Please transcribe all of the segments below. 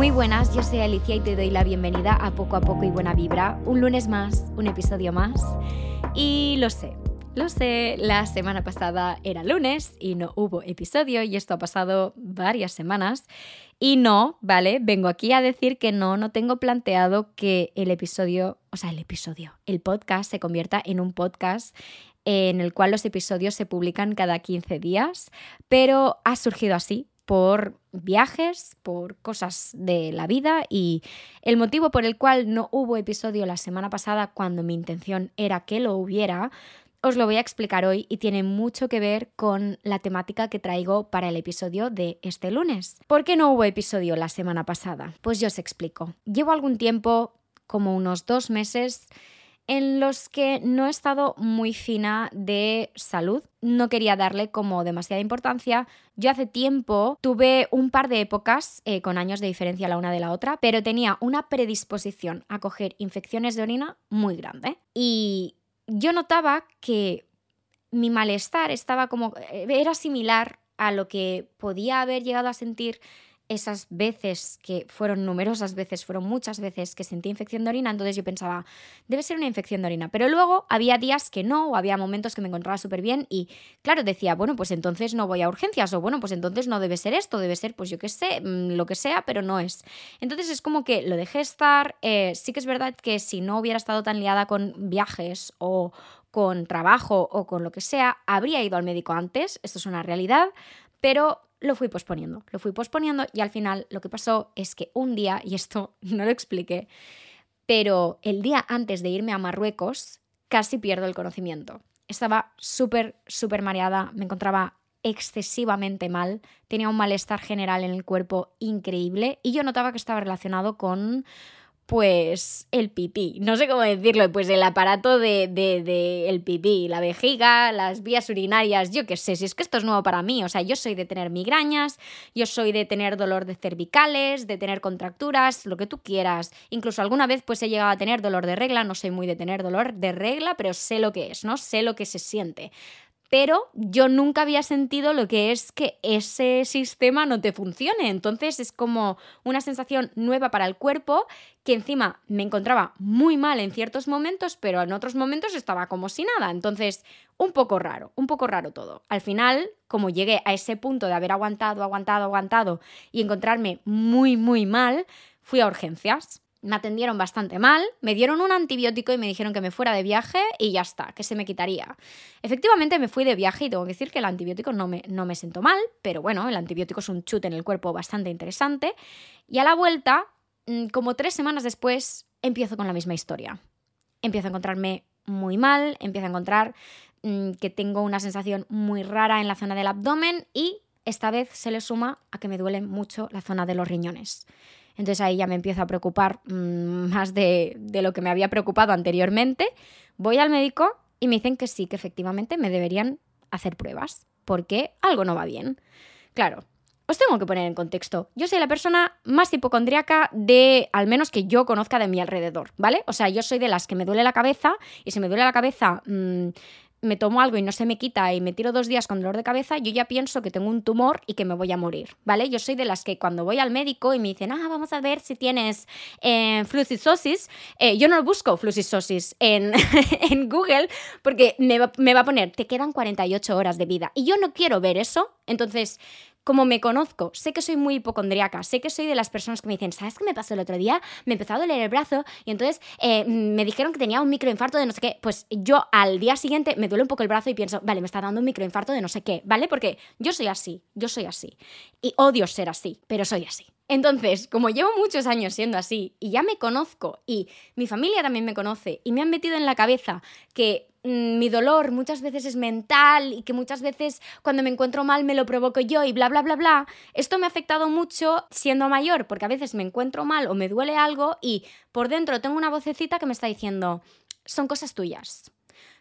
Muy buenas, yo soy Alicia y te doy la bienvenida a Poco a Poco y Buena Vibra. Un lunes más, un episodio más. Y lo sé, lo sé, la semana pasada era lunes y no hubo episodio y esto ha pasado varias semanas. Y no, ¿vale? Vengo aquí a decir que no, no tengo planteado que el episodio, o sea, el episodio, el podcast se convierta en un podcast en el cual los episodios se publican cada 15 días, pero ha surgido así por viajes, por cosas de la vida y el motivo por el cual no hubo episodio la semana pasada cuando mi intención era que lo hubiera, os lo voy a explicar hoy y tiene mucho que ver con la temática que traigo para el episodio de este lunes. ¿Por qué no hubo episodio la semana pasada? Pues yo os explico. Llevo algún tiempo, como unos dos meses, en los que no he estado muy fina de salud. No quería darle como demasiada importancia. Yo hace tiempo tuve un par de épocas eh, con años de diferencia la una de la otra, pero tenía una predisposición a coger infecciones de orina muy grande. Y yo notaba que mi malestar estaba como. Eh, era similar a lo que podía haber llegado a sentir esas veces que fueron numerosas veces, fueron muchas veces que sentí infección de orina, entonces yo pensaba, debe ser una infección de orina. Pero luego había días que no, o había momentos que me encontraba súper bien y claro, decía, bueno, pues entonces no voy a urgencias, o bueno, pues entonces no debe ser esto, debe ser, pues yo qué sé, mm, lo que sea, pero no es. Entonces es como que lo dejé estar, eh, sí que es verdad que si no hubiera estado tan liada con viajes o con trabajo o con lo que sea, habría ido al médico antes, esto es una realidad, pero lo fui posponiendo, lo fui posponiendo y al final lo que pasó es que un día, y esto no lo expliqué, pero el día antes de irme a Marruecos casi pierdo el conocimiento. Estaba súper, súper mareada, me encontraba excesivamente mal, tenía un malestar general en el cuerpo increíble y yo notaba que estaba relacionado con pues el pipí, no sé cómo decirlo, pues el aparato de, de, el pipí, la vejiga, las vías urinarias, yo qué sé, si es que esto es nuevo para mí, o sea, yo soy de tener migrañas, yo soy de tener dolor de cervicales, de tener contracturas, lo que tú quieras, incluso alguna vez pues he llegado a tener dolor de regla, no soy muy de tener dolor de regla, pero sé lo que es, ¿no? Sé lo que se siente pero yo nunca había sentido lo que es que ese sistema no te funcione. Entonces es como una sensación nueva para el cuerpo que encima me encontraba muy mal en ciertos momentos, pero en otros momentos estaba como si nada. Entonces, un poco raro, un poco raro todo. Al final, como llegué a ese punto de haber aguantado, aguantado, aguantado y encontrarme muy, muy mal, fui a urgencias me atendieron bastante mal, me dieron un antibiótico y me dijeron que me fuera de viaje y ya está, que se me quitaría. Efectivamente me fui de viaje y tengo que decir que el antibiótico no me, no me sentó mal, pero bueno, el antibiótico es un chute en el cuerpo bastante interesante. Y a la vuelta, mm, como tres semanas después, empiezo con la misma historia. Empiezo a encontrarme muy mal, empiezo a encontrar mm, que tengo una sensación muy rara en la zona del abdomen y esta vez se le suma a que me duele mucho la zona de los riñones. Entonces ahí ya me empiezo a preocupar mm, más de, de lo que me había preocupado anteriormente. Voy al médico y me dicen que sí, que efectivamente me deberían hacer pruebas, porque algo no va bien. Claro, os tengo que poner en contexto. Yo soy la persona más hipocondríaca de, al menos que yo conozca de mi alrededor, ¿vale? O sea, yo soy de las que me duele la cabeza y si me duele la cabeza mmm, me tomo algo y no se me quita y me tiro dos días con dolor de cabeza, yo ya pienso que tengo un tumor y que me voy a morir, ¿vale? Yo soy de las que cuando voy al médico y me dicen, ah, vamos a ver si tienes eh, flucisosis, eh, yo no busco flucisosis en, en Google porque me va, me va a poner, te quedan 48 horas de vida. Y yo no quiero ver eso, entonces como me conozco, sé que soy muy hipocondriaca, sé que soy de las personas que me dicen, ¿sabes qué me pasó el otro día? Me empezó a doler el brazo y entonces eh, me dijeron que tenía un microinfarto de no sé qué. Pues yo al día siguiente me duele un poco el brazo y pienso, vale, me está dando un microinfarto de no sé qué, ¿vale? Porque yo soy así, yo soy así. Y odio ser así, pero soy así. Entonces, como llevo muchos años siendo así y ya me conozco y mi familia también me conoce y me han metido en la cabeza que mi dolor muchas veces es mental y que muchas veces cuando me encuentro mal me lo provoco yo y bla, bla, bla, bla, esto me ha afectado mucho siendo mayor porque a veces me encuentro mal o me duele algo y por dentro tengo una vocecita que me está diciendo, son cosas tuyas.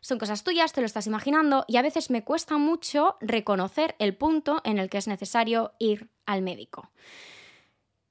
Son cosas tuyas, te lo estás imaginando y a veces me cuesta mucho reconocer el punto en el que es necesario ir al médico.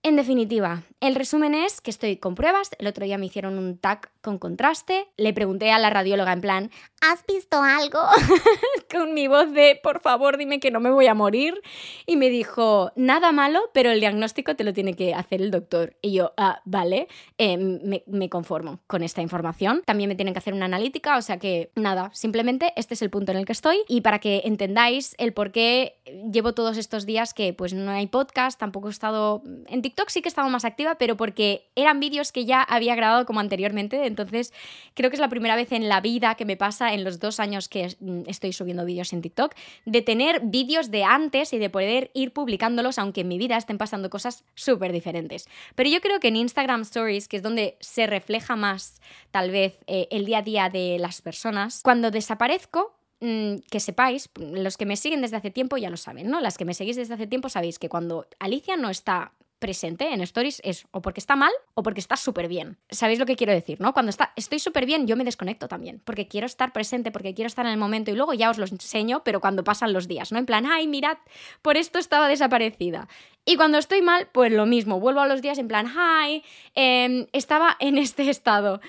En definitiva, el resumen es que estoy con pruebas. El otro día me hicieron un tag con contraste. Le pregunté a la radióloga en plan, ¿has visto algo? con mi voz de, por favor, dime que no me voy a morir. Y me dijo, nada malo, pero el diagnóstico te lo tiene que hacer el doctor. Y yo, ah, vale, eh, me, conformo con esta información. También me tienen que hacer una analítica, o sea que nada, simplemente este es el punto en el que estoy. Y para que entendáis el por qué llevo todos estos días que pues no hay podcast, tampoco he estado en TikTok, sí que he estado más activa, pero porque eran vídeos que ya había grabado como anteriormente. Entonces creo que es la primera vez en la vida que me pasa en los dos años que estoy subiendo vídeos en TikTok, de tener vídeos de antes y de poder ir publicándolos, aunque en mi vida estén pasando cosas súper diferentes. Pero yo creo que en Instagram Stories, que es donde se refleja más tal vez eh, el día a día de las personas, cuando desaparezco, mm, que sepáis, los que me siguen desde hace tiempo ya lo saben, ¿no? Las que me seguís desde hace tiempo sabéis que cuando Alicia no está presente en stories es o porque está mal o porque está súper bien. ¿Sabéis lo que quiero decir, no? Cuando está, estoy súper bien, yo me desconecto también, porque quiero estar presente, porque quiero estar en el momento y luego ya os lo enseño, pero cuando pasan los días, ¿no? En plan, ay, mirad, por esto estaba desaparecida. Y cuando estoy mal, pues lo mismo, vuelvo a los días en plan, hi, em, estaba en este estado.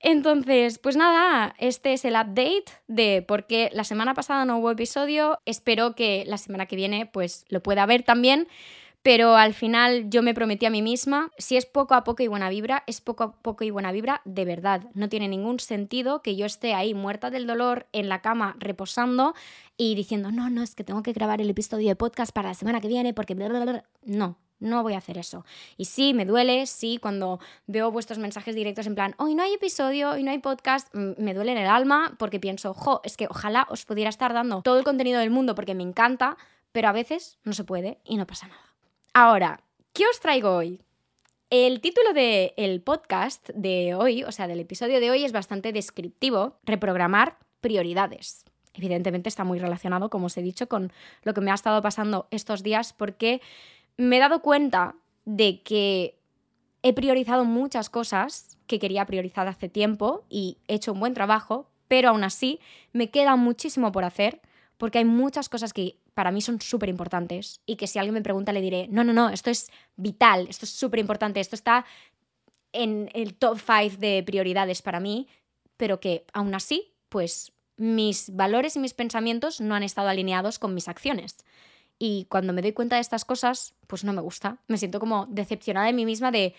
Entonces, pues nada, este es el update de por qué la semana pasada no hubo episodio. Espero que la semana que viene pues lo pueda ver también pero al final yo me prometí a mí misma, si es poco a poco y buena vibra, es poco a poco y buena vibra de verdad. No tiene ningún sentido que yo esté ahí muerta del dolor en la cama reposando y diciendo, no, no, es que tengo que grabar el episodio de podcast para la semana que viene porque... No, no voy a hacer eso. Y sí, me duele, sí, cuando veo vuestros mensajes directos en plan, hoy no hay episodio, hoy no hay podcast, me duele en el alma porque pienso, jo, es que ojalá os pudiera estar dando todo el contenido del mundo porque me encanta, pero a veces no se puede y no pasa nada. Ahora, ¿qué os traigo hoy? El título del podcast de hoy, o sea, del episodio de hoy, es bastante descriptivo, reprogramar prioridades. Evidentemente está muy relacionado, como os he dicho, con lo que me ha estado pasando estos días porque me he dado cuenta de que he priorizado muchas cosas que quería priorizar hace tiempo y he hecho un buen trabajo, pero aún así me queda muchísimo por hacer porque hay muchas cosas que para mí son súper importantes y que si alguien me pregunta le diré, no, no, no, esto es vital, esto es súper importante, esto está en el top 5 de prioridades para mí, pero que aún así, pues mis valores y mis pensamientos no han estado alineados con mis acciones. Y cuando me doy cuenta de estas cosas, pues no me gusta. Me siento como decepcionada de mí misma de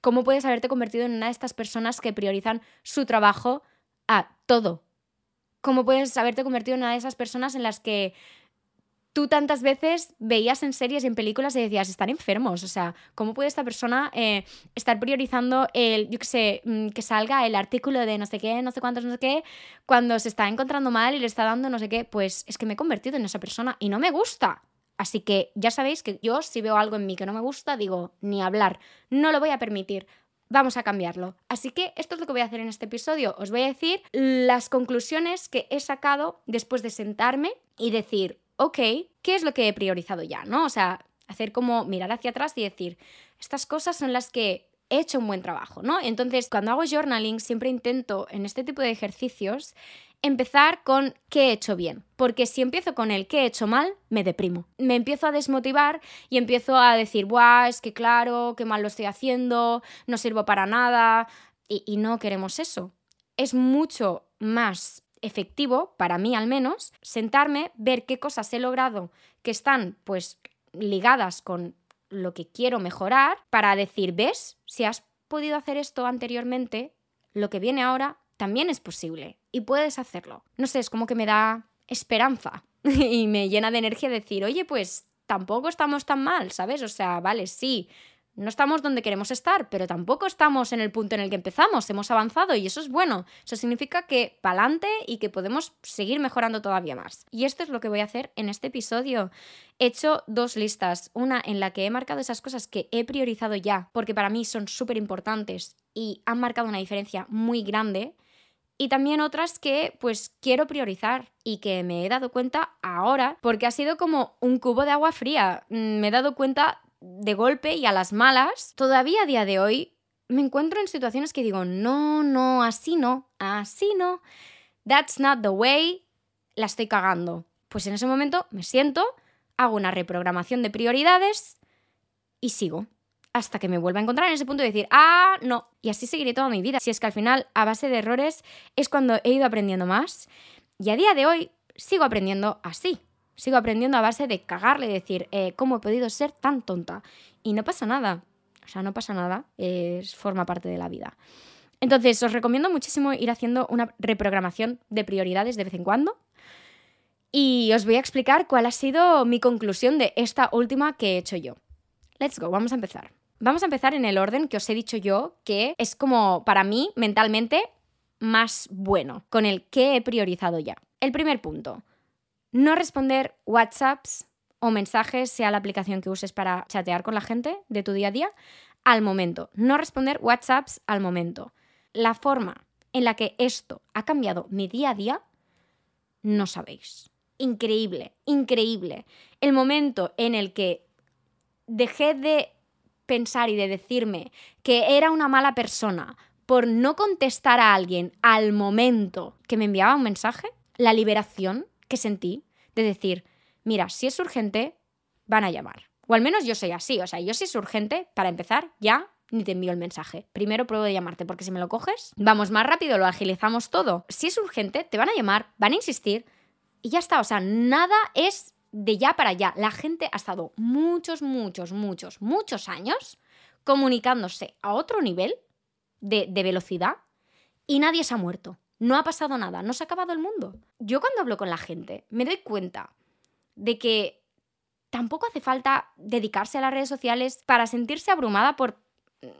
cómo puedes haberte convertido en una de estas personas que priorizan su trabajo a todo. Cómo puedes haberte convertido en una de esas personas en las que tú tantas veces veías en series y en películas y decías, están enfermos, o sea, ¿cómo puede esta persona eh, estar priorizando el, yo qué sé, mm, que salga el artículo de no sé qué, no sé cuántos, no sé qué, cuando se está encontrando mal y le está dando no sé qué? Pues es que me he convertido en esa persona y no me gusta. Así que ya sabéis que yo si veo algo en mí que no me gusta, digo, ni hablar, no lo voy a permitir. Vamos a cambiarlo. Así que esto es lo que voy a hacer en este episodio. Os voy a decir las conclusiones que he sacado después de sentarme y decir, ok, ¿qué es lo que he priorizado ya? ¿No? O sea, hacer como mirar hacia atrás y decir, estas cosas son las que he hecho un buen trabajo, ¿no? Entonces, cuando hago journaling, siempre intento en este tipo de ejercicios empezar con qué he hecho bien, porque si empiezo con el qué he hecho mal, me deprimo. Me empiezo a desmotivar y empiezo a decir, ¡buah! Es que claro, qué mal lo estoy haciendo, no sirvo para nada, y, y no queremos eso. Es mucho más efectivo, para mí al menos, sentarme, ver qué cosas he logrado que están pues ligadas con lo que quiero mejorar para decir, ves, si has podido hacer esto anteriormente, lo que viene ahora también es posible y puedes hacerlo. No sé, es como que me da esperanza y me llena de energía decir, oye, pues tampoco estamos tan mal, ¿sabes? O sea, vale, sí, no estamos donde queremos estar, pero tampoco estamos en el punto en el que empezamos, hemos avanzado y eso es bueno. Eso significa que pa'lante y que podemos seguir mejorando todavía más. Y esto es lo que voy a hacer en este episodio. He hecho dos listas, una en la que he marcado esas cosas que he priorizado ya, porque para mí son súper importantes y han marcado una diferencia muy grande. Y también otras que pues quiero priorizar y que me he dado cuenta ahora porque ha sido como un cubo de agua fría. Mm, me he dado cuenta de golpe y a las malas, todavía a día de hoy me encuentro en situaciones que digo, no, no, así no, así no, that's not the way, la estoy cagando. Pues en ese momento me siento, hago una reprogramación de prioridades y sigo. Hasta que me vuelva a encontrar en ese punto y decir, ah, no, y así seguiré toda mi vida. Si es que al final, a base de errores, es cuando he ido aprendiendo más. Y a día de hoy sigo aprendiendo así. Sigo aprendiendo a base de cagarle y decir, eh, ¿cómo he podido ser tan tonta? Y no pasa nada. O sea, no pasa nada. Es, forma parte de la vida. Entonces, os recomiendo muchísimo ir haciendo una reprogramación de prioridades de vez en cuando. Y os voy a explicar cuál ha sido mi conclusión de esta última que he hecho yo. Let's go, vamos a empezar. Vamos a empezar en el orden que os he dicho yo, que es como para mí mentalmente más bueno, con el que he priorizado ya. El primer punto, no responder WhatsApps o mensajes, sea la aplicación que uses para chatear con la gente de tu día a día, al momento. No responder WhatsApps al momento. La forma en la que esto ha cambiado mi día a día, no sabéis. Increíble, increíble. El momento en el que dejé de pensar y de decirme que era una mala persona por no contestar a alguien al momento que me enviaba un mensaje, la liberación que sentí de decir, mira, si es urgente, van a llamar. O al menos yo soy así, o sea, yo si es urgente, para empezar, ya ni te envío el mensaje. Primero pruebo de llamarte, porque si me lo coges, vamos más rápido, lo agilizamos todo. Si es urgente, te van a llamar, van a insistir y ya está. O sea, nada es de ya para allá. La gente ha estado muchos, muchos, muchos, muchos años comunicándose a otro nivel de, velocidad y nadie se ha muerto. No ha pasado nada, no se ha acabado el mundo. Yo cuando hablo con la gente me doy cuenta de que tampoco hace falta dedicarse a las redes sociales para sentirse abrumada por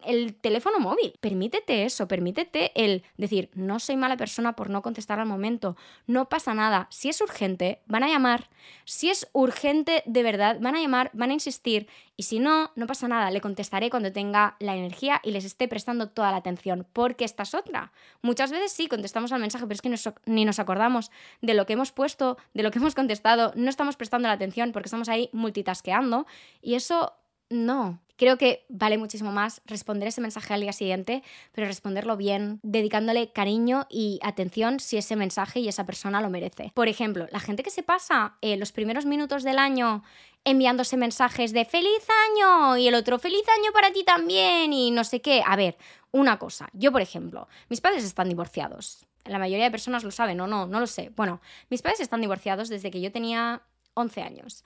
el teléfono móvil. Permítete eso, permítete el decir, no soy mala persona por no contestar al momento, no pasa nada. Si es urgente, van a llamar. Si es urgente de verdad, van a llamar, van a insistir. Y si no, no pasa nada, le contestaré cuando tenga la energía y les esté prestando toda la atención, porque esta es otra. Muchas veces sí contestamos al mensaje, pero es que ni nos acordamos de lo que hemos puesto, de lo que hemos contestado, no estamos prestando la atención porque estamos ahí multitasqueando y eso no, creo que vale muchísimo más responder ese mensaje al día siguiente, pero responderlo bien, dedicándole cariño y atención si ese mensaje y esa persona lo merece. Por ejemplo, la gente que se pasa eh, los primeros minutos del año enviándose mensajes de feliz año y el otro feliz año para ti también y no sé qué. A ver, una cosa, yo por ejemplo, mis padres están divorciados. La mayoría de personas lo saben o no, no lo sé. Bueno, mis padres están divorciados desde que yo tenía 11 años.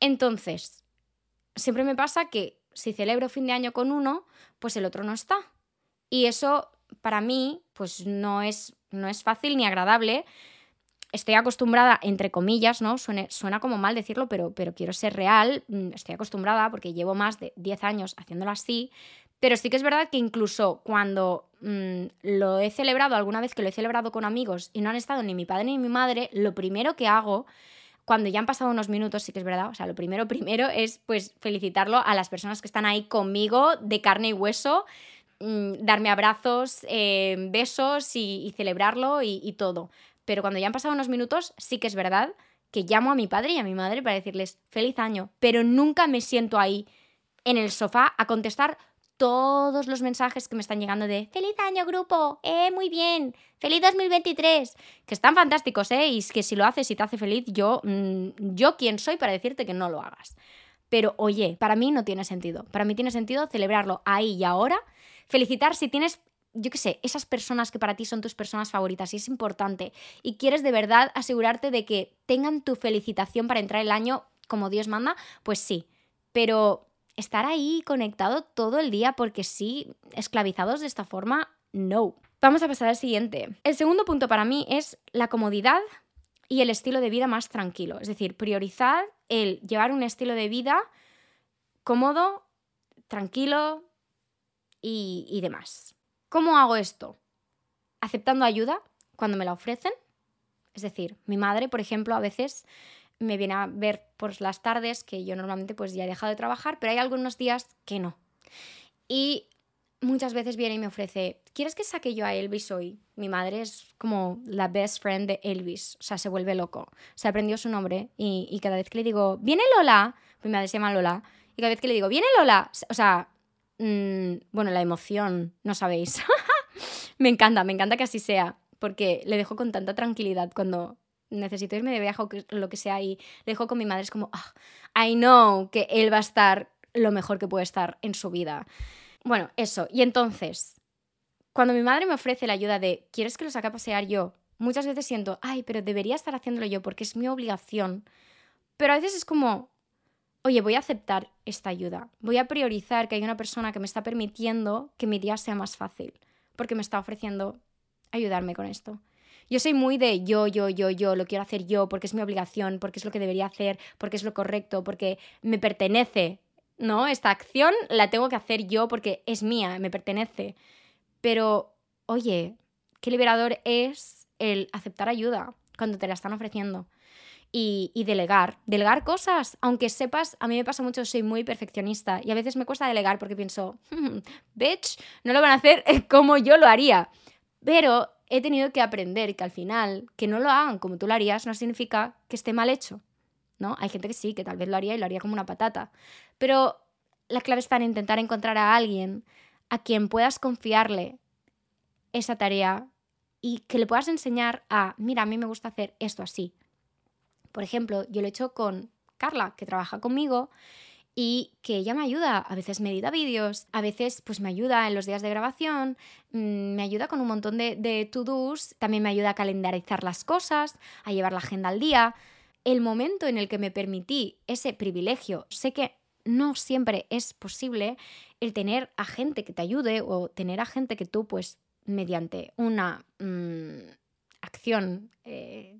Entonces, siempre me pasa que si celebro fin de año con uno, pues el otro no está. Y eso para mí pues no es, no es fácil ni agradable. Estoy acostumbrada, entre comillas, ¿no? Suena, como mal decirlo, pero, pero quiero ser real. Mm, estoy acostumbrada porque llevo más de 10 años haciéndolo así. Pero sí que es verdad que incluso cuando mm, lo he celebrado, alguna vez que lo he celebrado con amigos y no han estado ni mi padre ni mi madre, lo primero que hago cuando ya han pasado unos minutos, sí que es verdad, o sea, lo primero, primero es pues felicitarlo a las personas que están ahí conmigo de carne y hueso, mm, darme abrazos, eh, besos y, celebrarlo y todo. Pero cuando ya han pasado unos minutos, sí que es verdad que llamo a mi padre y a mi madre para decirles feliz año, pero nunca me siento ahí en el sofá a contestar todos los mensajes que me están llegando de feliz año grupo, eh, muy bien, feliz 2023, que están fantásticos, eh, y es que si lo haces y te hace feliz, yo, mm, yo quién soy para decirte que no lo hagas. Pero oye, para mí no tiene sentido. Para mí tiene sentido celebrarlo ahí y ahora, felicitar si tienes yo qué sé, esas personas que para ti son tus personas favoritas y es importante y quieres de verdad asegurarte de que tengan tu felicitación para entrar el año como Dios manda, pues sí. Pero estar ahí conectado todo el día porque sí, esclavizados de esta forma, no. Vamos a pasar al siguiente. El segundo punto para mí es la comodidad y el estilo de vida más tranquilo. Es decir, priorizar el llevar un estilo de vida cómodo, tranquilo y, y demás. ¿Cómo hago esto? Aceptando ayuda cuando me la ofrecen. Es decir, mi madre, por ejemplo, a veces me viene a ver por las tardes, que yo normalmente pues ya he dejado de trabajar, pero hay algunos días que no. Y muchas veces viene y me ofrece, ¿quieres que saque yo a Elvis hoy? Mi madre es como la best friend de Elvis, o sea, se vuelve loco. Se aprendió su nombre y, cada vez que le digo, ¿viene Lola? Mi madre se llama Lola. Y cada vez que le digo, ¿viene Lola? O sea, mm, bueno, la emoción, no sabéis. me encanta, me encanta que así sea, porque le dejo con tanta tranquilidad cuando necesito irme de viaje o lo que sea y dejo con mi madre, es como, oh, I know que él va a estar lo mejor que puede estar en su vida. Bueno, eso. Y entonces, cuando mi madre me ofrece la ayuda de, ¿quieres que lo saque a pasear yo? Muchas veces siento, ay, pero debería estar haciéndolo yo porque es mi obligación. Pero a veces es como, oye, voy a aceptar esta ayuda. Voy a priorizar que hay una persona que me está permitiendo que mi día sea más fácil. Porque me está ofreciendo ayudarme con esto. Yo soy muy de yo, yo, yo, yo, lo quiero hacer yo porque es mi obligación, porque es lo que debería hacer, porque es lo correcto, porque me pertenece, ¿no? Esta acción la tengo que hacer yo porque es mía, me pertenece. Pero, oye, qué liberador es el aceptar ayuda cuando te la están ofreciendo. Y, delegar, delegar cosas, aunque sepas, a mí me pasa mucho, soy muy perfeccionista y a veces me cuesta delegar porque pienso, hmm, bitch, no lo van a hacer como yo lo haría. Pero he tenido que aprender que al final, que no lo hagan como tú lo harías, no significa que esté mal hecho. ¿no? Hay gente que sí, que tal vez lo haría y lo haría como una patata. Pero la clave está en intentar encontrar a alguien a quien puedas confiarle esa tarea y que le puedas enseñar a, mira, a mí me gusta hacer esto así. Por ejemplo, yo lo he hecho con Carla, que trabaja conmigo y que ella me ayuda. A veces me edita vídeos, a veces pues me ayuda en los días de grabación, mm, me ayuda con un montón de, de to-dos, también me ayuda a calendarizar las cosas, a llevar la agenda al día. El momento en el que me permití ese privilegio, sé que no siempre es posible el tener a gente que te ayude o tener a gente que tú pues mediante una mm, acción eh,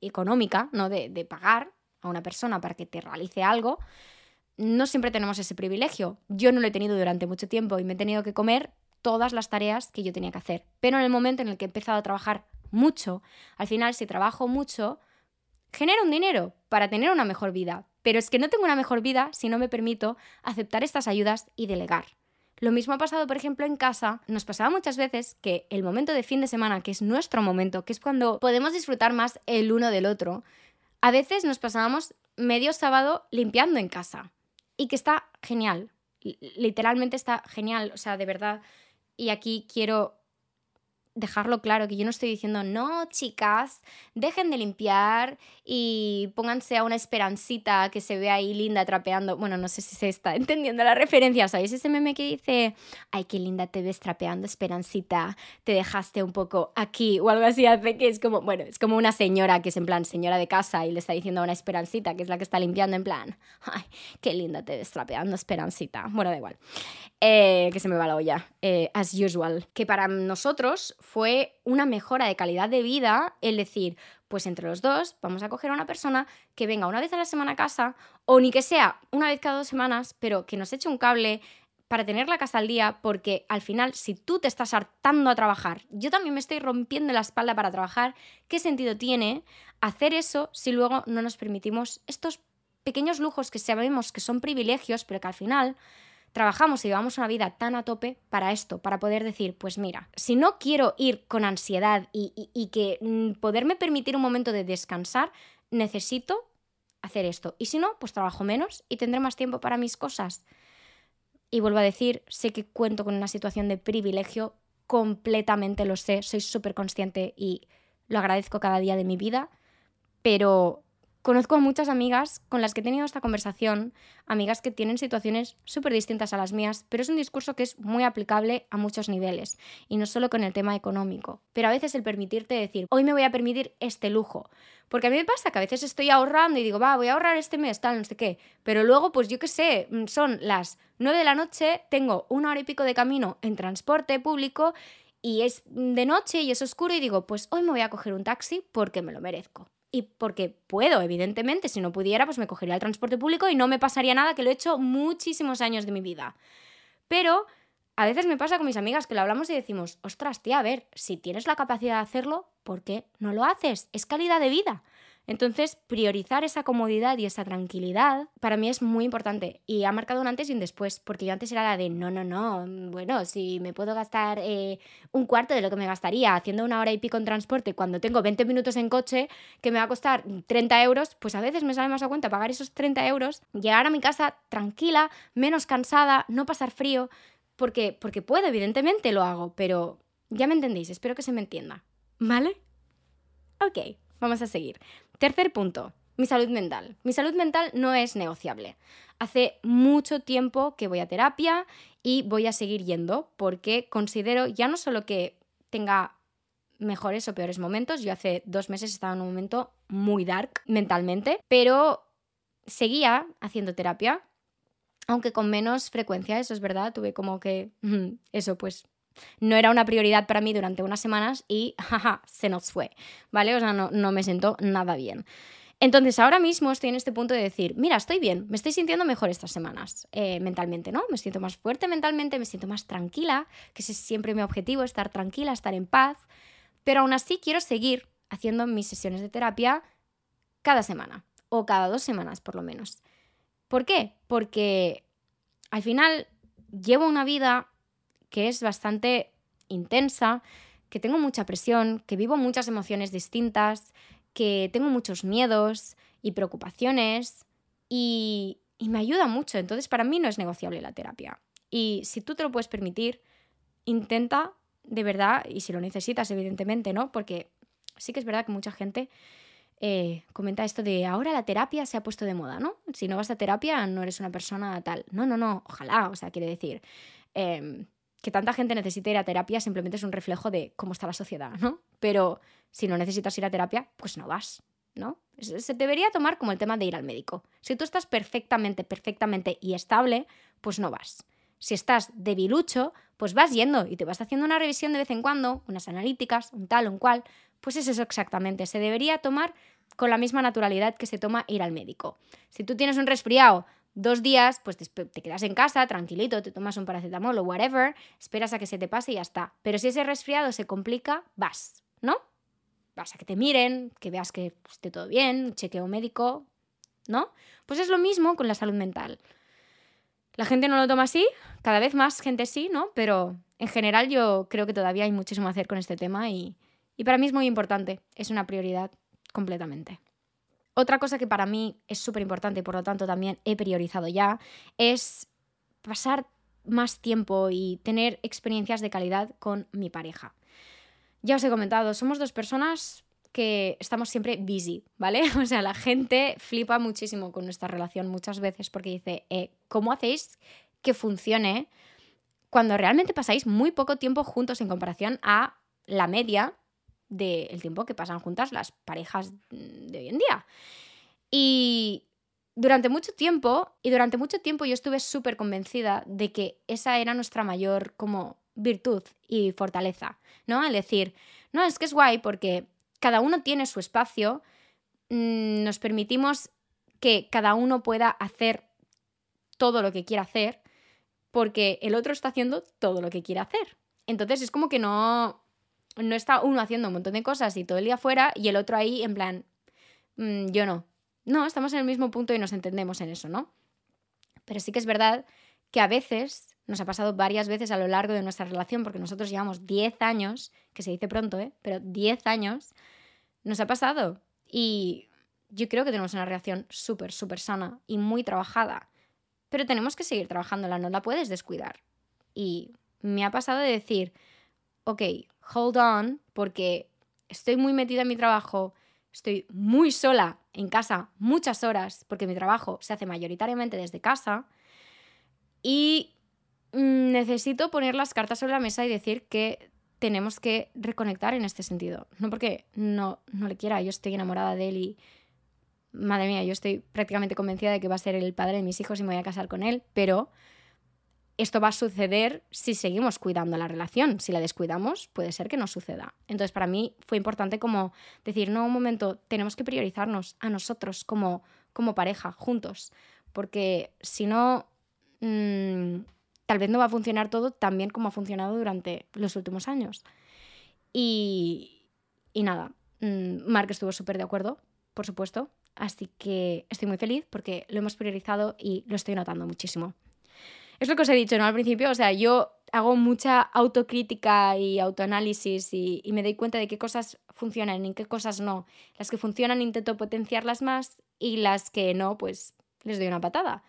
económica, ¿no? De, de pagar a una persona para que te realice algo, no siempre tenemos ese privilegio. Yo no lo he tenido durante mucho tiempo y me he tenido que comer todas las tareas que yo tenía que hacer. Pero en el momento en el que he empezado a trabajar mucho, al final si trabajo mucho, genero un dinero para tener una mejor vida. Pero es que no tengo una mejor vida si no me permito aceptar estas ayudas y delegar. Lo mismo ha pasado, por ejemplo, en casa. Nos pasaba muchas veces que el momento de fin de semana, que es nuestro momento, que es cuando podemos disfrutar más el uno del otro, a veces nos pasábamos medio sábado limpiando en casa y que está genial. Literalmente está genial, o sea, de verdad. Y aquí quiero dejarlo claro, que yo no estoy diciendo, no, chicas, dejen de limpiar y pónganse a una esperancita que se ve ahí linda trapeando. Bueno, no sé si se está entendiendo la referencia, ¿sabéis ese meme que dice, ay, qué linda te ves trapeando, esperancita, te dejaste un poco aquí o algo así, hace que es como, bueno, es como una señora que es en plan señora de casa y le está diciendo a una esperancita, que es la que está limpiando en plan, ay, qué linda te ves trapeando, esperancita. Bueno, da igual. Eh, que se me va la olla, eh, as usual. Que para nosotros fue una mejora de calidad de vida el decir, pues entre los dos vamos a coger a una persona que venga una vez a la semana a casa, o ni que sea una vez cada dos semanas, pero que nos eche un cable para tener la casa al día, porque al final, si tú te estás hartando a trabajar, yo también me estoy rompiendo la espalda para trabajar, ¿qué sentido tiene hacer eso si luego no nos permitimos estos pequeños lujos que sabemos que son privilegios, pero que al final trabajamos y llevamos una vida tan a tope para esto, para poder decir, pues mira, si no quiero ir con ansiedad y, que mm, poderme permitir un momento de descansar, necesito hacer esto. Y si no, pues trabajo menos y tendré más tiempo para mis cosas. Y vuelvo a decir, sé que cuento con una situación de privilegio, completamente lo sé, soy súper consciente y lo agradezco cada día de mi vida, pero Conozco a muchas amigas con las que he tenido esta conversación, amigas que tienen situaciones súper distintas a las mías, pero es un discurso que es muy aplicable a muchos niveles, y no solo con el tema económico. Pero a veces el permitirte decir, hoy me voy a permitir este lujo, porque a mí me pasa que a veces estoy ahorrando y digo, va, voy a ahorrar este mes, tal, no sé qué, pero luego, pues yo qué sé, mm, son las 9 de la noche, tengo una hora y pico de camino en transporte público, y es de noche y es oscuro y digo, pues hoy me voy a coger un taxi porque me lo merezco y porque puedo, evidentemente, si no pudiera, pues me cogería el transporte público y no me pasaría nada, que lo he hecho muchísimos años de mi vida. Pero a veces me pasa con mis amigas que lo hablamos y decimos, ostras, tía, a ver, si tienes la capacidad de hacerlo, ¿por qué no lo haces? Es calidad de vida. Entonces, priorizar esa comodidad y esa tranquilidad para mí es muy importante y ha marcado un antes y un después, porque yo antes era la de, no, no, no, bueno, si me puedo gastar eh, un cuarto de lo que me gastaría haciendo una hora y pico en transporte cuando tengo 20 minutos en coche, que me va a costar 30 euros, pues a veces me sale más a cuenta pagar esos 30 euros, llegar a mi casa tranquila, menos cansada, no pasar frío, porque, porque puedo, evidentemente lo hago, pero ya me entendéis, espero que se me entienda. ¿Vale? Ok, vamos a seguir. Tercer punto, mi salud mental. Mi salud mental no es negociable. Hace mucho tiempo que voy a terapia y voy a seguir yendo porque considero ya no solo que tenga mejores o peores momentos, yo hace dos meses estaba en un momento muy dark mentalmente, pero seguía haciendo terapia, aunque con menos frecuencia, eso es verdad, tuve como que eso pues no era una prioridad para mí durante unas semanas y jaja, se nos fue, ¿vale? O sea, no, me sentó nada bien. Entonces ahora mismo estoy en este punto de decir, mira, estoy bien, me estoy sintiendo mejor estas semanas eh, mentalmente, ¿no? Me siento más fuerte mentalmente, me siento más tranquila, que ese es siempre mi objetivo, estar tranquila, estar en paz, pero aún así quiero seguir haciendo mis sesiones de terapia cada semana, o cada dos semanas por lo menos. ¿Por qué? Porque al final llevo una vida que es bastante intensa, que tengo mucha presión, que vivo muchas emociones distintas, que tengo muchos miedos y preocupaciones y, me ayuda mucho. Entonces, para mí no es negociable la terapia. Y si tú te lo puedes permitir, intenta de verdad, y si lo necesitas, evidentemente, ¿no? Porque sí que es verdad que mucha gente eh, comenta esto de ahora la terapia se ha puesto de moda, ¿no? Si no vas a terapia, no eres una persona tal. No, no, no, ojalá, o sea, quiere decir. Em, que tanta gente necesite ir a terapia simplemente es un reflejo de cómo está la sociedad, ¿no? Pero si no necesitas ir a terapia, pues no vas, ¿no? Se debería tomar como el tema de ir al médico. Si tú estás perfectamente, perfectamente y estable, pues no vas. Si estás debilucho, pues vas yendo y te vas haciendo una revisión de vez en cuando, unas analíticas, un tal, un cual. Pues es eso exactamente. Se debería tomar con la misma naturalidad que se toma ir al médico. Si tú tienes un resfriado, dos días, pues te, quedas en casa, tranquilito, te tomas un paracetamol o whatever, esperas a que se te pase y ya está. Pero si ese resfriado se complica, vas, ¿no? Vas a que te miren, que veas que esté todo bien, chequeo médico, ¿no? Pues es lo mismo con la salud mental. La gente no lo toma así, cada vez más gente sí, ¿no? Pero en general yo creo que todavía hay muchísimo a hacer con este tema y, y para mí es muy importante, es una prioridad completamente. Otra cosa que para mí es súper importante y por lo tanto también he priorizado ya es pasar más tiempo y tener experiencias de calidad con mi pareja. Ya os he comentado, somos dos personas que estamos siempre busy, ¿vale? O sea, la gente flipa muchísimo con nuestra relación muchas veces porque dice, eh, ¿cómo hacéis que funcione cuando realmente pasáis muy poco tiempo juntos en comparación a la media del tiempo que pasan juntas las parejas de hoy en día. Y durante mucho tiempo, y durante mucho tiempo yo estuve súper convencida de que esa era nuestra mayor como virtud y fortaleza, ¿no? El decir, no, es que es guay porque cada uno tiene su espacio, mm, nos permitimos que cada uno pueda hacer todo lo que quiera hacer porque el otro está haciendo todo lo que quiere hacer. Entonces es como que no, no está uno haciendo un montón de cosas y todo el día fuera y el otro ahí en plan, mm, yo no. No, estamos en el mismo punto y nos entendemos en eso, ¿no? Pero sí que es verdad que a veces, nos ha pasado varias veces a lo largo de nuestra relación, porque nosotros llevamos 10 años, que se dice pronto, ¿eh? Pero 10 años, nos ha pasado. Y yo creo que tenemos una relación súper, súper sana y muy trabajada. Pero tenemos que seguir trabajándola, no la puedes descuidar. Y me ha pasado de decir, ok, hold on, porque estoy muy metida en mi trabajo, estoy muy sola en casa muchas horas, porque mi trabajo se hace mayoritariamente desde casa, y mm, necesito poner las cartas sobre la mesa y decir que tenemos que reconectar en este sentido. No porque no, no le quiera, yo estoy enamorada de él y, madre mía, yo estoy prácticamente convencida de que va a ser el padre de mis hijos y me voy a casar con él, pero esto va a suceder si seguimos cuidando la relación. Si la descuidamos, puede ser que no suceda. Entonces, para mí fue importante como decir, no, un momento, tenemos que priorizarnos a nosotros como, como pareja, juntos. Porque si no, mm, tal vez no va a funcionar todo tan bien como ha funcionado durante los últimos años. Y, y nada, mm, Mark estuvo súper de acuerdo, por supuesto. Así que estoy muy feliz porque lo hemos priorizado y lo estoy notando muchísimo. Es lo que os he dicho, ¿no? Al principio, o sea, yo hago mucha autocrítica y autoanálisis y, me doy cuenta de qué cosas funcionan y qué cosas no. Las que funcionan intento potenciarlas más y las que no, pues les doy una patada.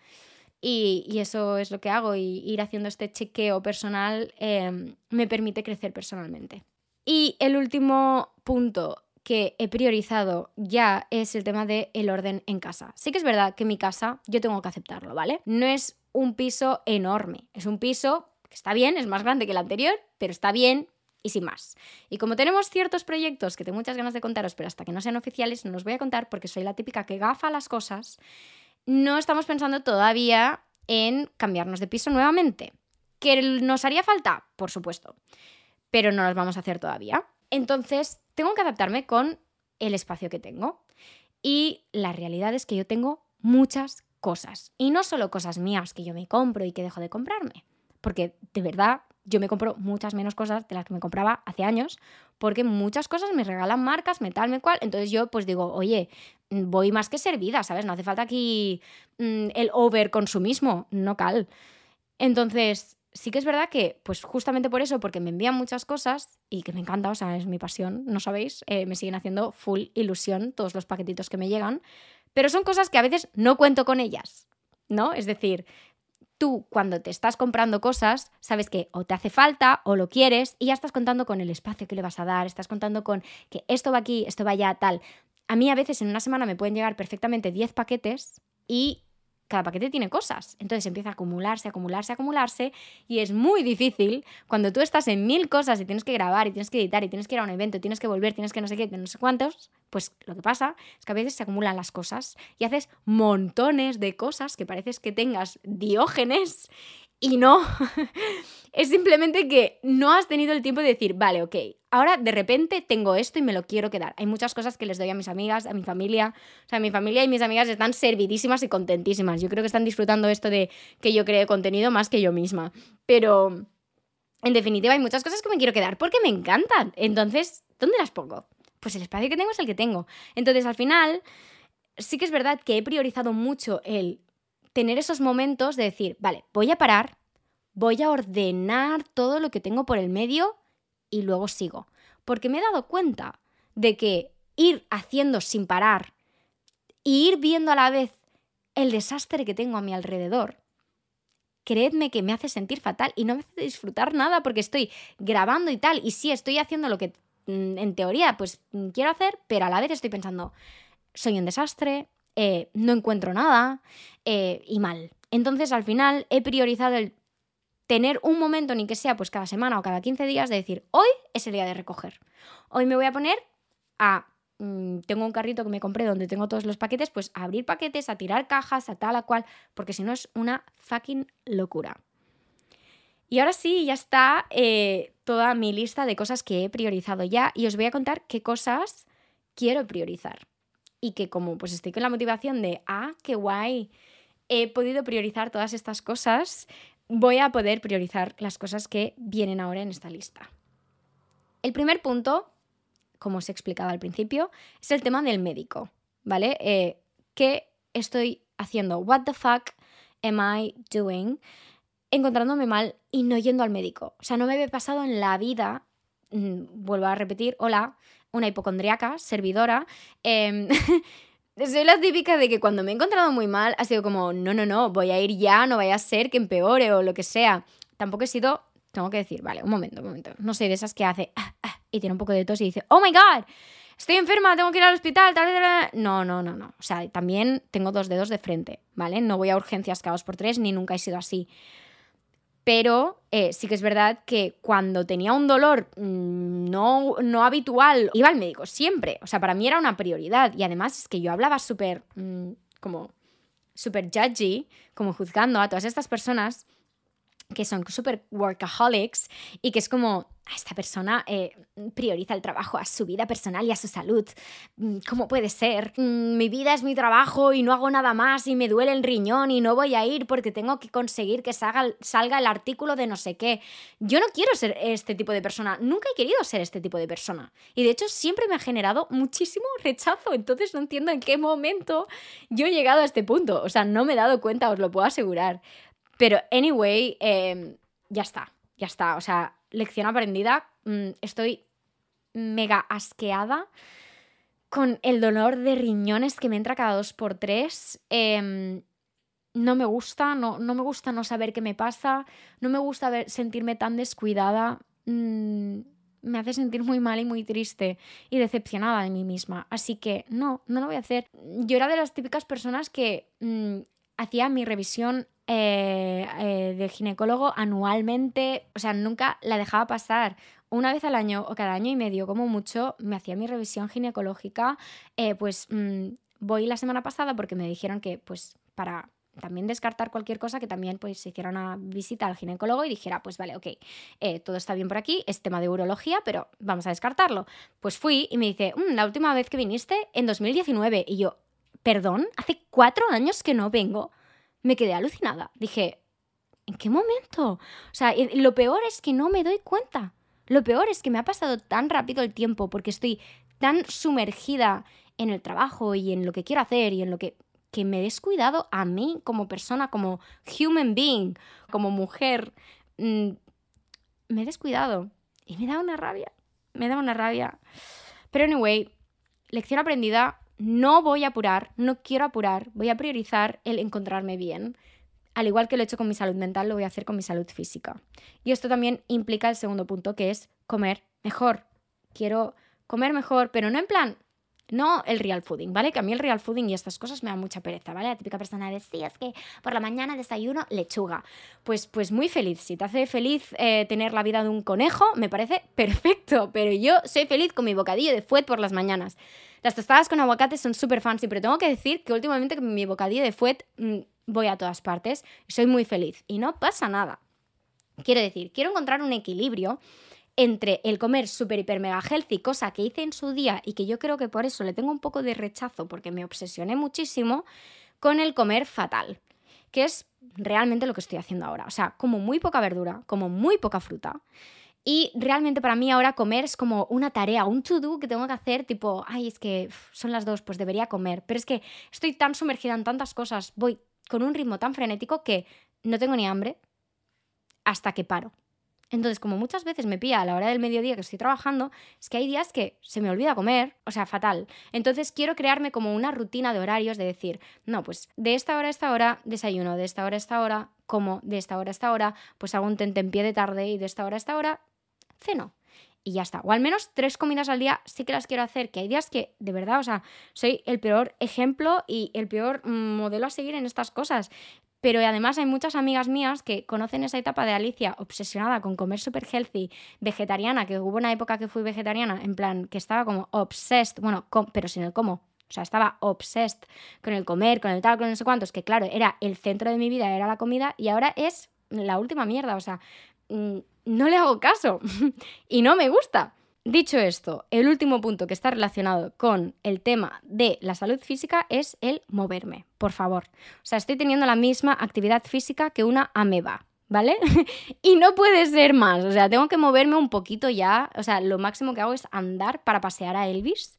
Y, eso es lo que hago y ir haciendo este chequeo personal em, me permite crecer personalmente. Y el último punto que he priorizado ya es el tema del el orden en casa. Sí que es verdad que mi casa yo tengo que aceptarlo, ¿vale? No es un piso enorme, es un piso que está bien, es más grande que el anterior, pero está bien y sin más. Y como tenemos ciertos proyectos que tengo muchas ganas de contaros, pero hasta que no sean oficiales no los voy a contar porque soy la típica que gafa las cosas, no estamos pensando todavía en cambiarnos de piso nuevamente. ¿Que nos haría falta? Por supuesto. Pero no los vamos a hacer todavía. Entonces, tengo que adaptarme con el espacio que tengo. Y la realidad es que yo tengo muchas cosas. Y no solo cosas mías que yo me compro y que dejo de comprarme. Porque de verdad yo me compro muchas menos cosas de las que me compraba hace años. Porque muchas cosas me regalan marcas, me tal, me cual. Entonces yo pues digo, oye, voy más que servida, ¿sabes? No hace falta aquí mm, el overconsumismo, no cal. Entonces, sí que es verdad que, pues justamente por eso, porque me envían muchas cosas y que me encanta, o sea, es mi pasión, no sabéis, eh, me siguen haciendo full ilusión todos los paquetitos que me llegan, pero son cosas que a veces no cuento con ellas, ¿no? Es decir, tú cuando te estás comprando cosas, sabes que o te hace falta o lo quieres y ya estás contando con el espacio que le vas a dar, estás contando con que esto va aquí, esto va allá, tal. A mí a veces en una semana me pueden llegar perfectamente 10 paquetes y cada paquete tiene cosas. Entonces empieza a acumularse, acumularse, acumularse y es muy difícil cuando tú estás en mil cosas y tienes que grabar y tienes que editar y tienes que ir a un evento, tienes que volver, tienes que no sé qué, no sé cuántos, pues lo que pasa es que a veces se acumulan las cosas y haces montones de cosas que pareces que tengas diógenes y no, es simplemente que no has tenido el tiempo de decir, vale, ok, ahora de repente tengo esto y me lo quiero quedar. Hay muchas cosas que les doy a mis amigas, a mi familia. O sea, mi familia y mis amigas están servidísimas y contentísimas. Yo creo que están disfrutando esto de que yo cree contenido más que yo misma. Pero, en definitiva, hay muchas cosas que me quiero quedar porque me encantan. Entonces, ¿dónde las pongo? Pues el espacio que tengo es el que tengo. Entonces, al final, sí que es verdad que he priorizado mucho el tener esos momentos de decir, vale, voy a parar, voy a ordenar todo lo que tengo por el medio y luego sigo. Porque me he dado cuenta de que ir haciendo sin parar y ir viendo a la vez el desastre que tengo a mi alrededor, creedme que me hace sentir fatal y no me hace disfrutar nada porque estoy grabando y tal, y sí estoy haciendo lo que mm, en teoría pues mm, quiero hacer, pero a la vez estoy pensando, soy un desastre, eh, no encuentro nada eh, y mal. Entonces al final he priorizado el tener un momento, ni que sea pues cada semana o cada 15 días, de decir, hoy es el día de recoger. Hoy me voy a poner a... Mm, tengo un carrito que me compré donde tengo todos los paquetes, pues a abrir paquetes, a tirar cajas, a tal, a cual, porque si no es una fucking locura. Y ahora sí, ya está eh, toda mi lista de cosas que he priorizado ya y os voy a contar qué cosas quiero priorizar y que como pues estoy con la motivación de, ah, qué guay, he podido priorizar todas estas cosas, voy a poder priorizar las cosas que vienen ahora en esta lista. El primer punto, como os he explicado al principio, es el tema del médico, ¿vale? Eh, ¿Qué estoy haciendo? ¿What the fuck am I doing? Encontrándome mal y no yendo al médico. O sea, no me había pasado en la vida, vuelvo a repetir, hola, una hipocondriaca, servidora. Em, soy la típica de que cuando me he encontrado muy mal ha sido como, no, no, no, voy a ir ya, no vaya a ser que empeore o lo que sea. Tampoco he sido, tengo que decir, vale, un momento, un momento. No sé, de esas que hace ah, ah", y tiene un poco de tos y dice, oh my god, estoy enferma, tengo que ir al hospital, tal, tal, No, no, no, no. O sea, también tengo dos dedos de frente, ¿vale? No voy a urgencias cada por tres, ni nunca he sido así pero eh, sí que es verdad que cuando tenía un dolor mm, no, no habitual, iba al médico siempre. O sea, para mí era una prioridad. Y además es que yo hablaba súper, mm, como, súper judgy, como juzgando a todas estas personas que son súper workaholics y que es como, esta persona eh, prioriza el trabajo a su vida personal y a su salud. Mm, ¿Cómo puede ser? Mm, mi vida es mi trabajo y no hago nada más y me duele el riñón y no voy a ir porque tengo que conseguir que salga, salga el artículo de no sé qué. Yo no quiero ser este tipo de persona. Nunca he querido ser este tipo de persona. Y de hecho siempre me ha generado muchísimo rechazo. Entonces no entiendo en qué momento yo he llegado a este punto. O sea, no me he dado cuenta, os lo puedo asegurar. Pero anyway, em, ya está. Ya está. O sea, lección aprendida, mm, estoy mega asqueada con el dolor de riñones que me entra cada dos por tres. Em, no me gusta, no, no, me gusta no saber qué me pasa, no me gusta sentirme tan descuidada. Mm, me hace sentir muy mal y muy triste y decepcionada de mí misma. Así que no, no lo voy a hacer. Yo era de las típicas personas que mm, hacía mi revisión eh, eh, de ginecólogo anualmente, o sea, nunca la dejaba pasar. Una vez al año o cada año y medio, como mucho, me hacía mi revisión ginecológica. Eh, pues mm, voy la semana pasada porque me dijeron que, pues, para también descartar cualquier cosa que también pues se hiciera una visita al ginecólogo y dijera, pues vale, ok, eh, todo está bien por aquí, es tema de urología, pero vamos a descartarlo. Pues fui y me dice, mm, la última vez que viniste en 2019 y yo, perdón, hace cuatro años que no vengo. Me quedé alucinada. Dije, ¿en qué momento? O sea, lo peor es que no me doy cuenta. Lo peor es que me ha pasado tan rápido el tiempo porque estoy tan sumergida en el trabajo y en lo que quiero hacer y en lo que que me he descuidado a mí como persona, como human being, como mujer. Mm, me he descuidado y me da una rabia, me da una rabia. Pero anyway, lección aprendida, no voy a apurar, no quiero apurar, voy a priorizar el encontrarme bien. Al igual que lo he hecho con mi salud mental, lo voy a hacer con mi salud física. Y esto también implica el segundo punto, que es comer mejor. Quiero comer mejor, pero no en plan, no el real fooding, ¿vale? Que a mí el real fooding y estas cosas me dan mucha pereza, ¿vale? La típica persona de, sí, es que por la mañana desayuno lechuga. Pues, pues muy feliz. Si te hace feliz eh, tener la vida de un conejo, me parece perfecto. Pero yo soy feliz con mi bocadillo de fuet por las mañanas. Las tostadas con aguacate son súper fancy, pero tengo que decir que últimamente con mi bocadillo de fuet mm, voy a todas partes. Soy muy feliz y no pasa nada. Quiero decir, quiero encontrar un equilibrio entre el comer super hiper mega healthy, cosa que hice en su día y que yo creo que por eso le tengo un poco de rechazo porque me obsesioné muchísimo, con el comer fatal, que es realmente lo que estoy haciendo ahora. O sea, como muy poca verdura, como muy poca fruta. Y realmente para mí ahora comer es como una tarea, un to-do que tengo que hacer, tipo, ay, es que son las dos, pues debería comer. Pero es que estoy tan sumergida en tantas cosas, voy con un ritmo tan frenético que no tengo ni hambre hasta que paro. Entonces, como muchas veces me pilla a la hora del mediodía que estoy trabajando, es que hay días que se me olvida comer, o sea, fatal. Entonces, quiero crearme como una rutina de horarios de decir, no, pues de esta hora a esta hora desayuno, de esta hora a esta hora como, de esta hora a esta hora, pues hago un tentempié de tarde y de esta hora a esta hora ceno. Y ya está. O al menos tres comidas al día sí que las quiero hacer, que hay días que, de verdad, o sea, soy el peor ejemplo y el peor mm, modelo a seguir en estas cosas. Pero además hay muchas amigas mías que conocen esa etapa de Alicia obsesionada con comer super healthy, vegetariana, que hubo una época que fui vegetariana, en plan, que estaba como obsessed, bueno, pero sin el cómo. O sea, estaba obsessed con el comer, con el tal, con no sé cuántos, que claro, era el centro de mi vida, era la comida, y ahora es la última mierda. O sea, mm, no le hago caso y no me gusta. Dicho esto, el último punto que está relacionado con el tema de la salud física es el moverme, por favor. O sea, estoy teniendo la misma actividad física que una ameba, ¿vale? y no puede ser más, o sea, tengo que moverme un poquito ya, o sea, lo máximo que hago es andar para pasear a Elvis.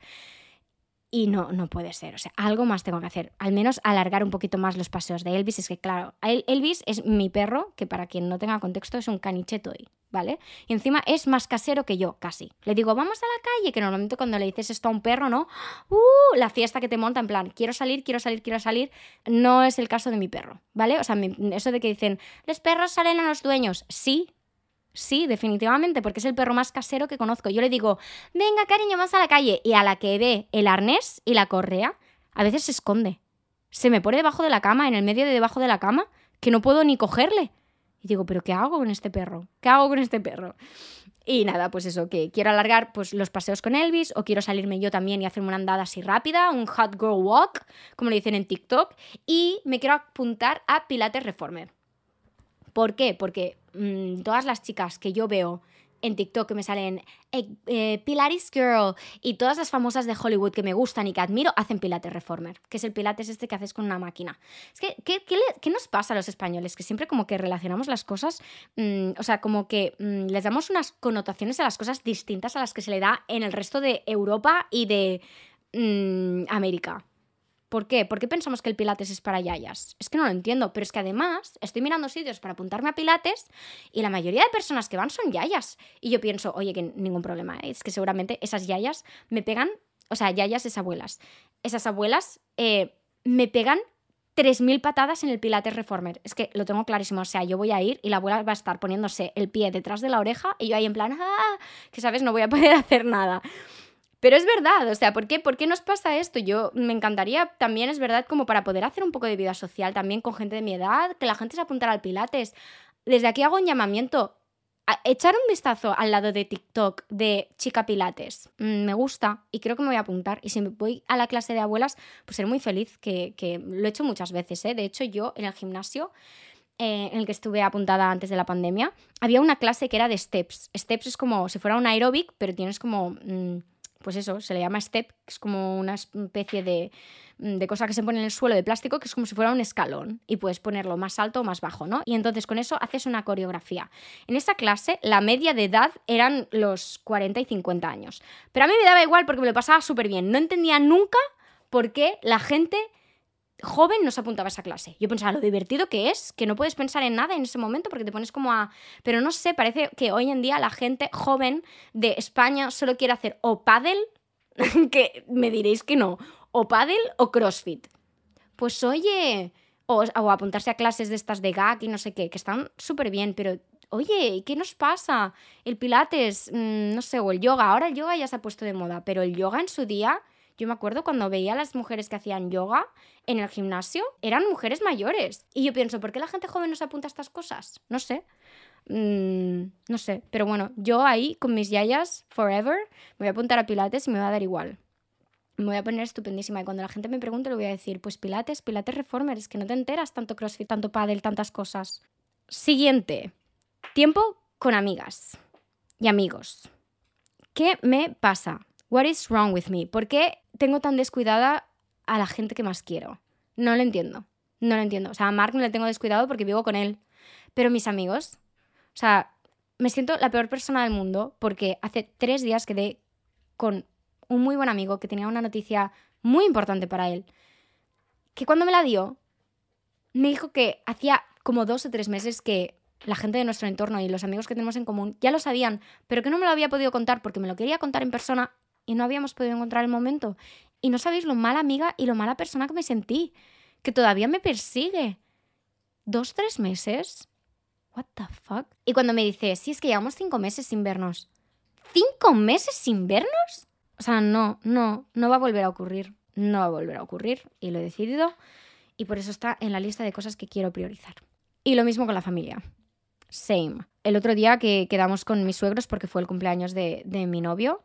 Y no, no puede ser, o sea, algo más tengo que hacer, al menos alargar un poquito más los paseos de Elvis. Es que, claro, Elvis es mi perro, que para quien no tenga contexto es un caniche toy, ¿vale? Y encima es más casero que yo, casi. Le digo, vamos a la calle, que normalmente cuando le dices esto a un perro, ¿no? ¡Uh! La fiesta que te monta en plan, quiero salir, quiero salir, quiero salir. No es el caso de mi perro, ¿vale? O sea, eso de que dicen, los perros salen a los dueños. Sí, sí, definitivamente, porque es el perro más casero que conozco. Yo le digo, venga, cariño, vamos a la calle. Y a la que ve el arnés y la correa, a veces se esconde. Se me pone debajo de la cama, en el medio de debajo de la cama, que no puedo ni cogerle. Y digo, ¿pero qué hago con este perro? ¿Qué hago con este perro? Y nada, pues eso, que quiero alargar pues, los paseos con Elvis o quiero salirme yo también y hacerme una andada así rápida, un hot girl walk, como le dicen en TikTok, y me quiero apuntar a Pilates Reformer. ¿Por qué? Porque mm, todas las chicas que yo veo en TikTok que me salen eh, eh, Pilates Girl y todas las famosas de Hollywood que me gustan y que admiro hacen Pilates Reformer, que es el Pilates este que haces con una máquina. Es que, ¿qué, nos pasa a los españoles? Que siempre como que relacionamos las cosas, mm, o sea, como que mm, les damos unas connotaciones a las cosas distintas a las que se le da en el resto de Europa y de América. ¿Por qué? ¿Por qué pensamos que el Pilates es para yayas? Es que no lo entiendo, pero es que además estoy mirando sitios para apuntarme a Pilates y la mayoría de personas que van son yayas. Y yo pienso, oye, que ningún problema, ¿eh? es que seguramente esas yayas me pegan, o sea, yayas es abuelas. Esas abuelas eh, me pegan 3.000 patadas en el Pilates Reformer. Es que lo tengo clarísimo. O sea, yo voy a ir y la abuela va a estar poniéndose el pie detrás de la oreja y yo ahí en plan, ¡ah! que sabes, no voy a poder hacer nada. Pero es verdad, o sea, ¿por qué, ¿por qué nos pasa esto? Yo me encantaría también, es verdad, como para poder hacer un poco de vida social también con gente de mi edad, que la gente se apuntara al Pilates. Desde aquí hago un llamamiento. A echar un vistazo al lado de TikTok de Chica Pilates. Mm, me gusta y creo que me voy a apuntar. Y si me voy a la clase de abuelas, pues seré muy feliz, que, lo he hecho muchas veces. ¿eh? De hecho, yo en el gimnasio eh, en el que estuve apuntada antes de la pandemia, había una clase que era de steps. Steps es como si fuera un aeróbic, pero tienes como... Mm, pues eso, se le llama step, que es como una especie de, mm, de, cosa que se pone en el suelo de plástico, que es como si fuera un escalón, y puedes ponerlo más alto o más bajo, ¿no? Y entonces con eso haces una coreografía. En esa clase, la media de edad eran los 40 y 50 años. Pero a mí me daba igual porque me lo pasaba súper bien. No entendía nunca por qué la gente joven no se apuntaba a esa clase. Yo pensaba lo divertido que es, que no puedes pensar en nada en ese momento porque te pones como a... Pero no sé, parece que hoy en día la gente joven de España solo quiere hacer o paddle, que me diréis que no, o paddle o crossfit. Pues oye, o, apuntarse a clases de estas de GAC y no sé qué, que están súper bien, pero oye, ¿qué nos pasa? El pilates, mm, no sé, o el yoga. Ahora el yoga ya se ha puesto de moda, pero el yoga en su día yo me acuerdo cuando veía a las mujeres que hacían yoga en el gimnasio, eran mujeres mayores. Y yo pienso, ¿por qué la gente joven no se apunta a estas cosas? No sé. Mm, no sé. Pero bueno, yo ahí con mis yayas, forever, me voy a apuntar a Pilates y me va a dar igual. Me voy a poner estupendísima. Y cuando la gente me pregunte, le voy a decir, pues Pilates, Pilates Reformer, es que no te enteras tanto CrossFit, tanto paddle, tantas cosas. Siguiente. Tiempo con amigas y amigos. ¿Qué me pasa? What is wrong with me? ¿Por qué tengo tan descuidada a la gente que más quiero? No lo entiendo. No lo entiendo. O sea, a Mark no le tengo descuidado porque vivo con él. Pero mis amigos, o sea, me siento la peor persona del mundo porque hace tres días quedé con un muy buen amigo que tenía una noticia muy importante para él. Que cuando me la dio, me dijo que hacía como dos o tres meses que la gente de nuestro entorno y los amigos que tenemos en común ya lo sabían, pero que no me lo había podido contar porque me lo quería contar en persona y no habíamos podido encontrar el momento. Y no sabéis lo mala amiga y lo mala persona que me sentí, que todavía me persigue. ¿Dos, tres meses? ¿What the fuck? Y cuando me dice, sí, es que llevamos cinco meses sin vernos. ¿Cinco meses sin vernos? O sea, no, no, no va a volver a ocurrir. No va a volver a ocurrir y lo he decidido y por eso está en la lista de cosas que quiero priorizar. Y lo mismo con la familia. Same. El otro día que quedamos con mis suegros porque fue el cumpleaños de, de mi novio,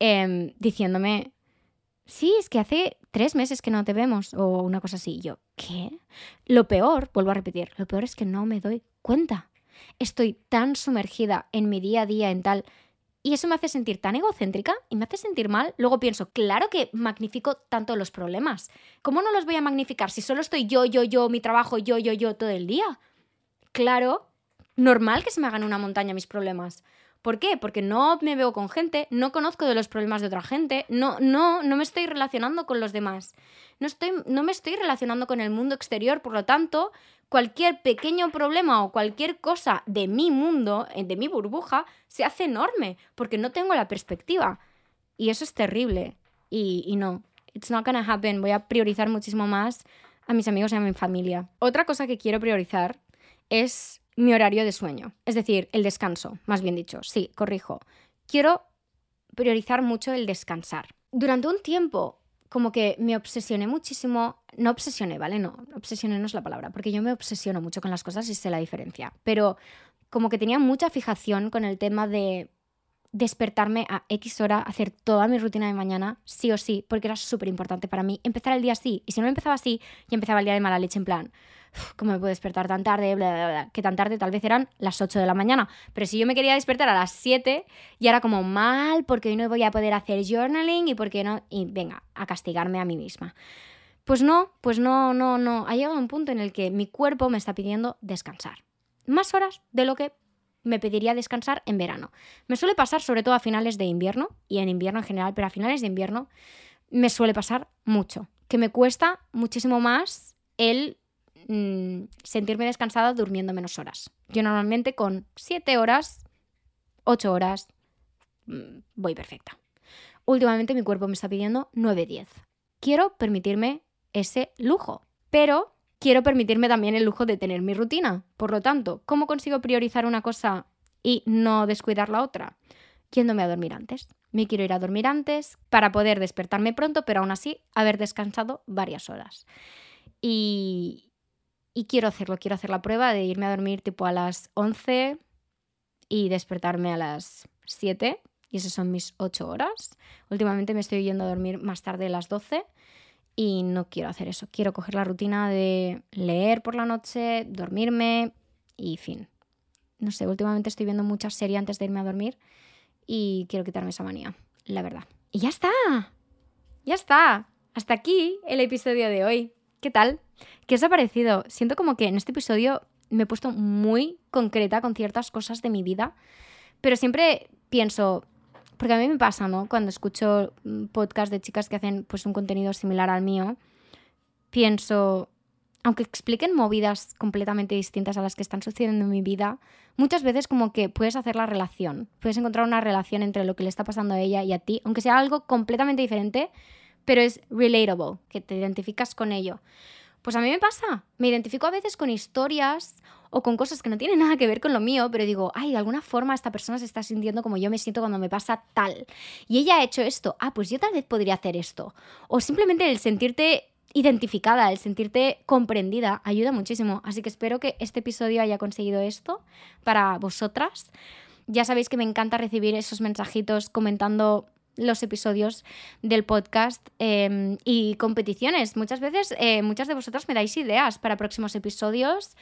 Em, diciéndome, sí, es que hace tres meses que no te vemos o una cosa así. Y yo, ¿qué? Lo peor, vuelvo a repetir, lo peor es que no me doy cuenta. Estoy tan sumergida en mi día a día, en tal... Y eso me hace sentir tan egocéntrica y me hace sentir mal. Luego pienso, claro que magnifico tanto los problemas. ¿Cómo no los voy a magnificar si solo estoy yo, yo, yo, mi trabajo, yo, yo, yo todo el día? Claro, normal que se me hagan una montaña mis problemas. ¿Por qué? Porque no me veo con gente, no conozco de los problemas de otra gente, no, no, no me estoy relacionando con los demás. No, estoy, no me estoy relacionando con el mundo exterior, por lo tanto, cualquier pequeño problema o cualquier cosa de mi mundo, eh, de mi burbuja, se hace enorme, porque no tengo la perspectiva. Y eso es terrible. Y, y no, it's not gonna happen. Voy a priorizar muchísimo más a mis amigos y a mi familia. Otra cosa que quiero priorizar es mi horario de sueño, es decir, el descanso, más bien dicho, sí, corrijo. Quiero priorizar mucho el descansar. Durante un tiempo, como que me obsesioné muchísimo, no obsesioné, ¿vale? No, obsesioné no es la palabra, porque yo me obsesiono mucho con las cosas y sé la diferencia, pero como que tenía mucha fijación con el tema de despertarme a X hora, hacer toda mi rutina de mañana, sí o sí, porque era súper importante para mí empezar el día así. Y si no empezaba así, ya empezaba el día de mala leche en plan, ¿cómo me puedo despertar tan tarde? Que tan tarde tal vez eran las 8 de la mañana. Pero si yo me quería despertar a las 7, ya era como mal, porque hoy no voy a poder hacer journaling y porque no. Y venga, a castigarme a mí misma. Pues no, pues no, no, no. Ha llegado un punto en el que mi cuerpo me está pidiendo descansar. Más horas de lo que me pediría descansar en verano. Me suele pasar sobre todo a finales de invierno y en invierno en general, pero a finales de invierno me suele pasar mucho. Que me cuesta muchísimo más el Mm, sentirme descansada durmiendo menos horas. Yo normalmente con 7 horas, 8 horas, mm, voy perfecta. Últimamente mi cuerpo me está pidiendo 9-10. Quiero permitirme ese lujo, pero quiero permitirme también el lujo de tener mi rutina. Por lo tanto, ¿cómo consigo priorizar una cosa y no descuidar la otra? Yéndome a dormir antes. Me quiero ir a dormir antes para poder despertarme pronto, pero aún así haber descansado varias horas. Y, y quiero hacerlo, quiero hacer la prueba de irme a dormir tipo a las 11 y despertarme a las 7. Y esas son mis 8 horas. Últimamente me estoy yendo a dormir más tarde a las 12 y no quiero hacer eso. Quiero coger la rutina de leer por la noche, dormirme y fin. No sé, últimamente estoy viendo muchas series antes de irme a dormir y quiero quitarme esa manía, la verdad. Y ya está. Ya está. Hasta aquí el episodio de hoy. ¿Qué tal? ¿Qué os ha parecido? Siento como que en este episodio me he puesto muy concreta con ciertas cosas de mi vida, pero siempre pienso, porque a mí me pasa, ¿no? Cuando escucho mm, podcast de chicas que hacen pues un contenido similar al mío, pienso, aunque expliquen movidas completamente distintas a las que están sucediendo en mi vida, muchas veces como que puedes hacer la relación, puedes encontrar una relación entre lo que le está pasando a ella y a ti, aunque sea algo completamente diferente, pero es relatable, que te identificas con ello. Pues a mí me pasa, me identifico a veces con historias o con cosas que no tienen nada que ver con lo mío, pero digo, ay, de alguna forma esta persona se está sintiendo como yo me siento cuando me pasa tal. Y ella ha hecho esto, ah, pues yo tal vez podría hacer esto. O simplemente el sentirte identificada, el sentirte comprendida, ayuda muchísimo. Así que espero que este episodio haya conseguido esto para vosotras. Ya sabéis que me encanta recibir esos mensajitos comentando los episodios del podcast em, y competiciones. Muchas veces, eh, muchas de vosotras me dais ideas para próximos episodios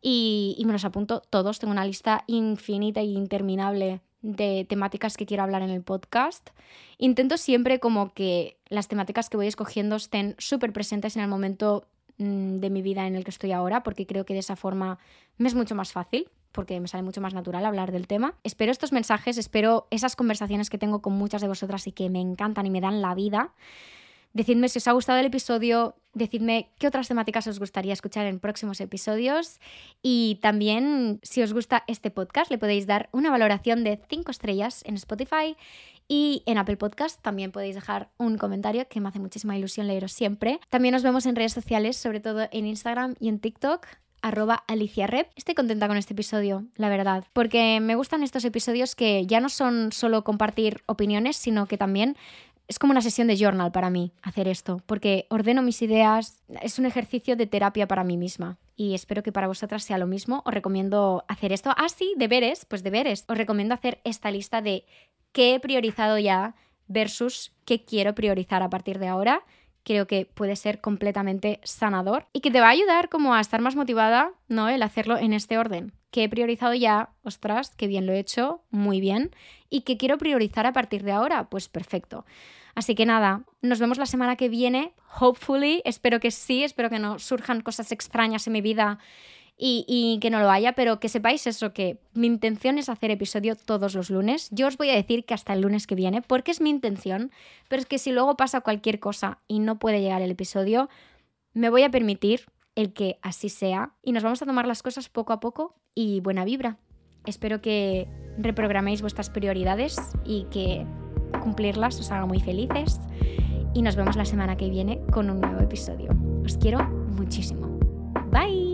y, me los apunto todos. Tengo una lista infinita e interminable de temáticas que quiero hablar en el podcast. Intento siempre como que las temáticas que voy escogiendo estén súper presentes en el momento mm, de mi vida en el que estoy ahora, porque creo que de esa forma me es mucho más fácil porque me sale mucho más natural hablar del tema. Espero estos mensajes, espero esas conversaciones que tengo con muchas de vosotras y que me encantan y me dan la vida. Decidme si os ha gustado el episodio, decidme qué otras temáticas os gustaría escuchar en próximos episodios y también si os gusta este podcast le podéis dar una valoración de 5 estrellas en Spotify y en Apple Podcast también podéis dejar un comentario que me hace muchísima ilusión leeros siempre. También nos vemos en redes sociales, sobre todo en Instagram y en TikTok arroba Rep. Estoy contenta con este episodio, la verdad, porque me gustan estos episodios que ya no son solo compartir opiniones, sino que también es como una sesión de journal para mí hacer esto, porque ordeno mis ideas, es un ejercicio de terapia para mí misma. Y espero que para vosotras sea lo mismo. Os recomiendo hacer esto. Ah, sí, deberes, pues deberes. Os recomiendo hacer esta lista de qué he priorizado ya versus qué quiero priorizar a partir de ahora. Creo que puede ser completamente sanador y que te va a ayudar como a estar más motivada, ¿no? El hacerlo en este orden que he priorizado ya, ostras, qué bien lo he hecho, muy bien, y que quiero priorizar a partir de ahora, pues perfecto. Así que nada, nos vemos la semana que viene, hopefully, espero que sí, espero que no surjan cosas extrañas en mi vida y, que no lo haya, pero que sepáis eso, que mi intención es hacer episodio todos los lunes. Yo os voy a decir que hasta el lunes que viene, porque es mi intención, pero es que si luego pasa cualquier cosa y no puede llegar el episodio, me voy a permitir el que así sea y nos vamos a tomar las cosas poco a poco y buena vibra. Espero que reprograméis vuestras prioridades y que cumplirlas os haga muy felices. Y nos vemos la semana que viene con un nuevo episodio. Os quiero muchísimo. Bye.